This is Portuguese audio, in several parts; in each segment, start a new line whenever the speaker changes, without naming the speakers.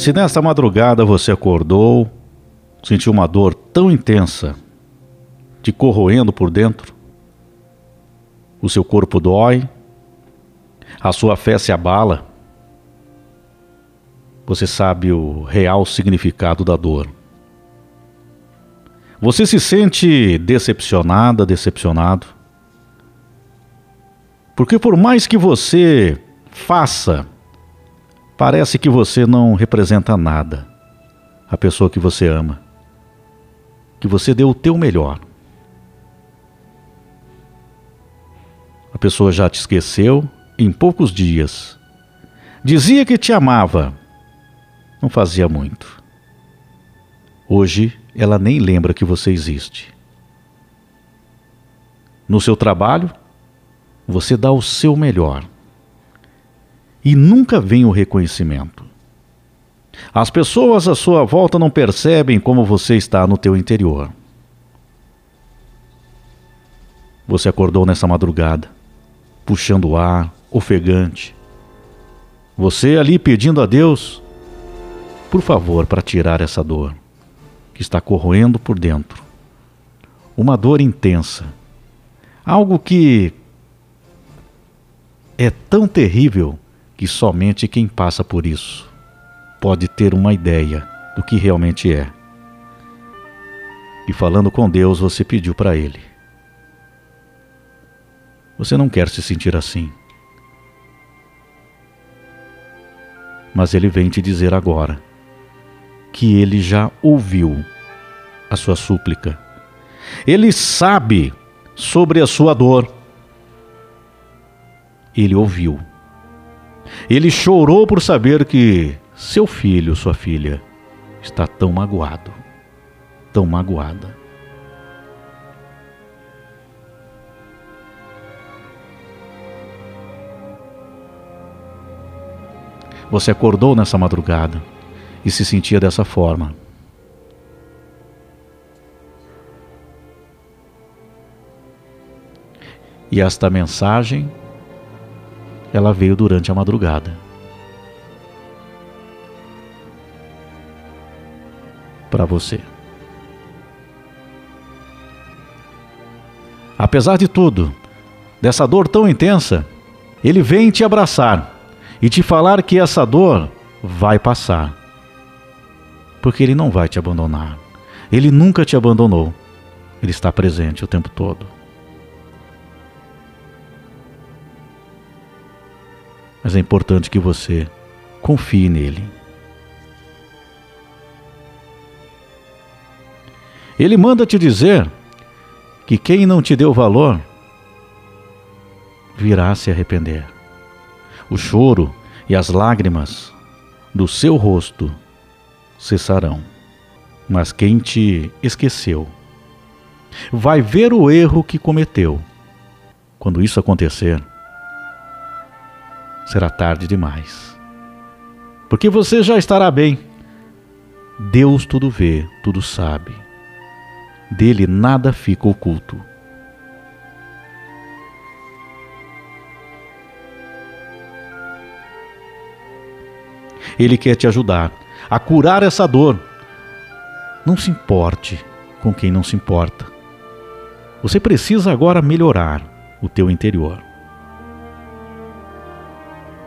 Se nesta madrugada você acordou, sentiu uma dor tão intensa, te corroendo por dentro, o seu corpo dói, a sua fé se abala, você sabe o real significado da dor. Você se sente decepcionada, decepcionado. Porque por mais que você faça, parece que você não representa nada. A pessoa que você ama. Que você deu o teu melhor. A pessoa já te esqueceu em poucos dias. Dizia que te amava. Não fazia muito. Hoje ela nem lembra que você existe. No seu trabalho, você dá o seu melhor. E nunca vem o reconhecimento. As pessoas à sua volta não percebem como você está no teu interior. Você acordou nessa madrugada, puxando o ar, ofegante. Você ali pedindo a Deus, por favor, para tirar essa dor que está corroendo por dentro. Uma dor intensa. Algo que é tão terrível que somente quem passa por isso pode ter uma ideia do que realmente é. E falando com Deus, você pediu para Ele. Você não quer se sentir assim. Mas Ele vem te dizer agora que ele já ouviu a sua súplica. Ele sabe sobre a sua dor. Ele ouviu. Ele chorou por saber que seu filho, sua filha, está tão magoado, tão magoada. Você acordou nessa madrugada e se sentia dessa forma. E esta mensagem ela veio durante a madrugada. Para você. Apesar de tudo, dessa dor tão intensa, ele vem te abraçar e te falar que essa dor vai passar porque Ele não vai te abandonar. Ele nunca te abandonou. Ele está presente o tempo todo. Mas é importante que você confie nele. Ele manda te dizer que quem não te deu valor virá se arrepender. O choro e as lágrimas do seu rosto cessarão. Mas quem te esqueceu vai ver o erro que cometeu. Quando isso acontecer, será tarde demais. Porque você já estará bem. Deus tudo vê, tudo sabe. Dele nada fica oculto. Ele quer te ajudar a curar essa dor. Não se importe com quem não se importa. Você precisa agora melhorar o teu interior.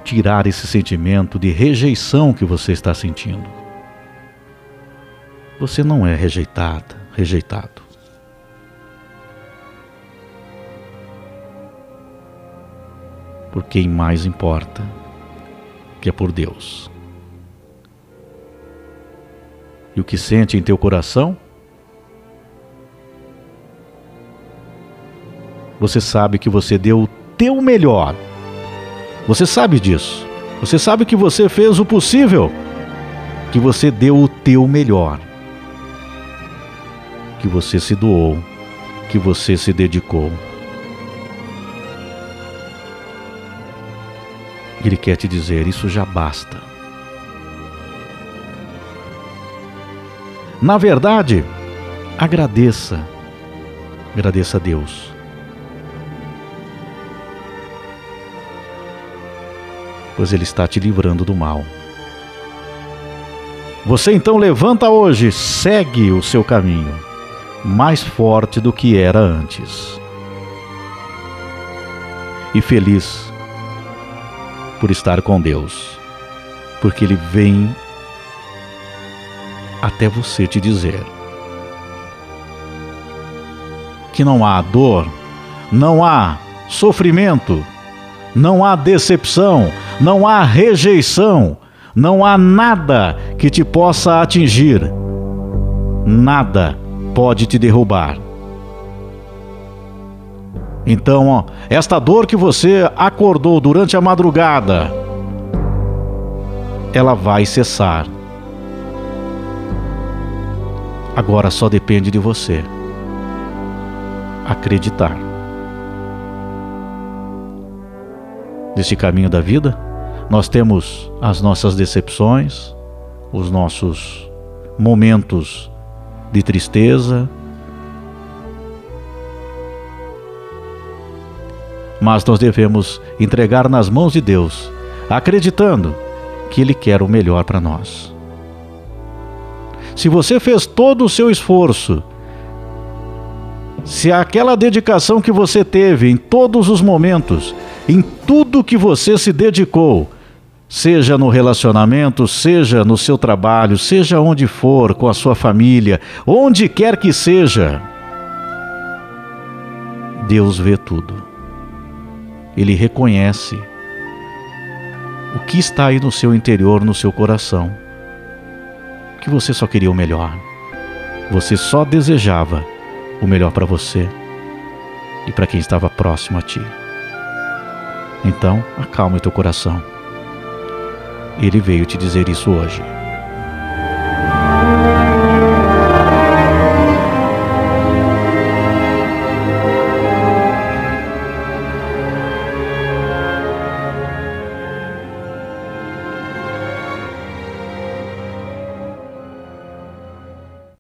Tirar esse sentimento de rejeição que você está sentindo. Você não é rejeitada, rejeitado. Por quem mais importa, que é por Deus. e o que sente em teu coração? Você sabe que você deu o teu melhor. Você sabe disso. Você sabe que você fez o possível. Que você deu o teu melhor. Que você se doou. Que você se dedicou. Ele quer te dizer: isso já basta. Na verdade, agradeça. Agradeça a Deus. Pois Ele está te livrando do mal. Você então levanta hoje, segue o seu caminho, mais forte do que era antes. E feliz por estar com Deus, porque Ele vem até você te dizer que não há dor, não há sofrimento, não há decepção, não há rejeição, não há nada que te possa atingir, nada pode te derrubar. Então, ó, esta dor que você acordou durante a madrugada, ela vai cessar. Agora só depende de você acreditar. Neste caminho da vida, nós temos as nossas decepções, os nossos momentos de tristeza, mas nós devemos entregar nas mãos de Deus, acreditando que Ele quer o melhor para nós. Se você fez todo o seu esforço, se aquela dedicação que você teve em todos os momentos, em tudo que você se dedicou, seja no relacionamento, seja no seu trabalho, seja onde for, com a sua família, onde quer que seja, Deus vê tudo ele reconhece o que está aí no seu interior, no seu coração. Que você só queria o melhor. Você só desejava o melhor para você e para quem estava próximo a ti. Então, acalme teu coração. Ele veio te dizer isso hoje.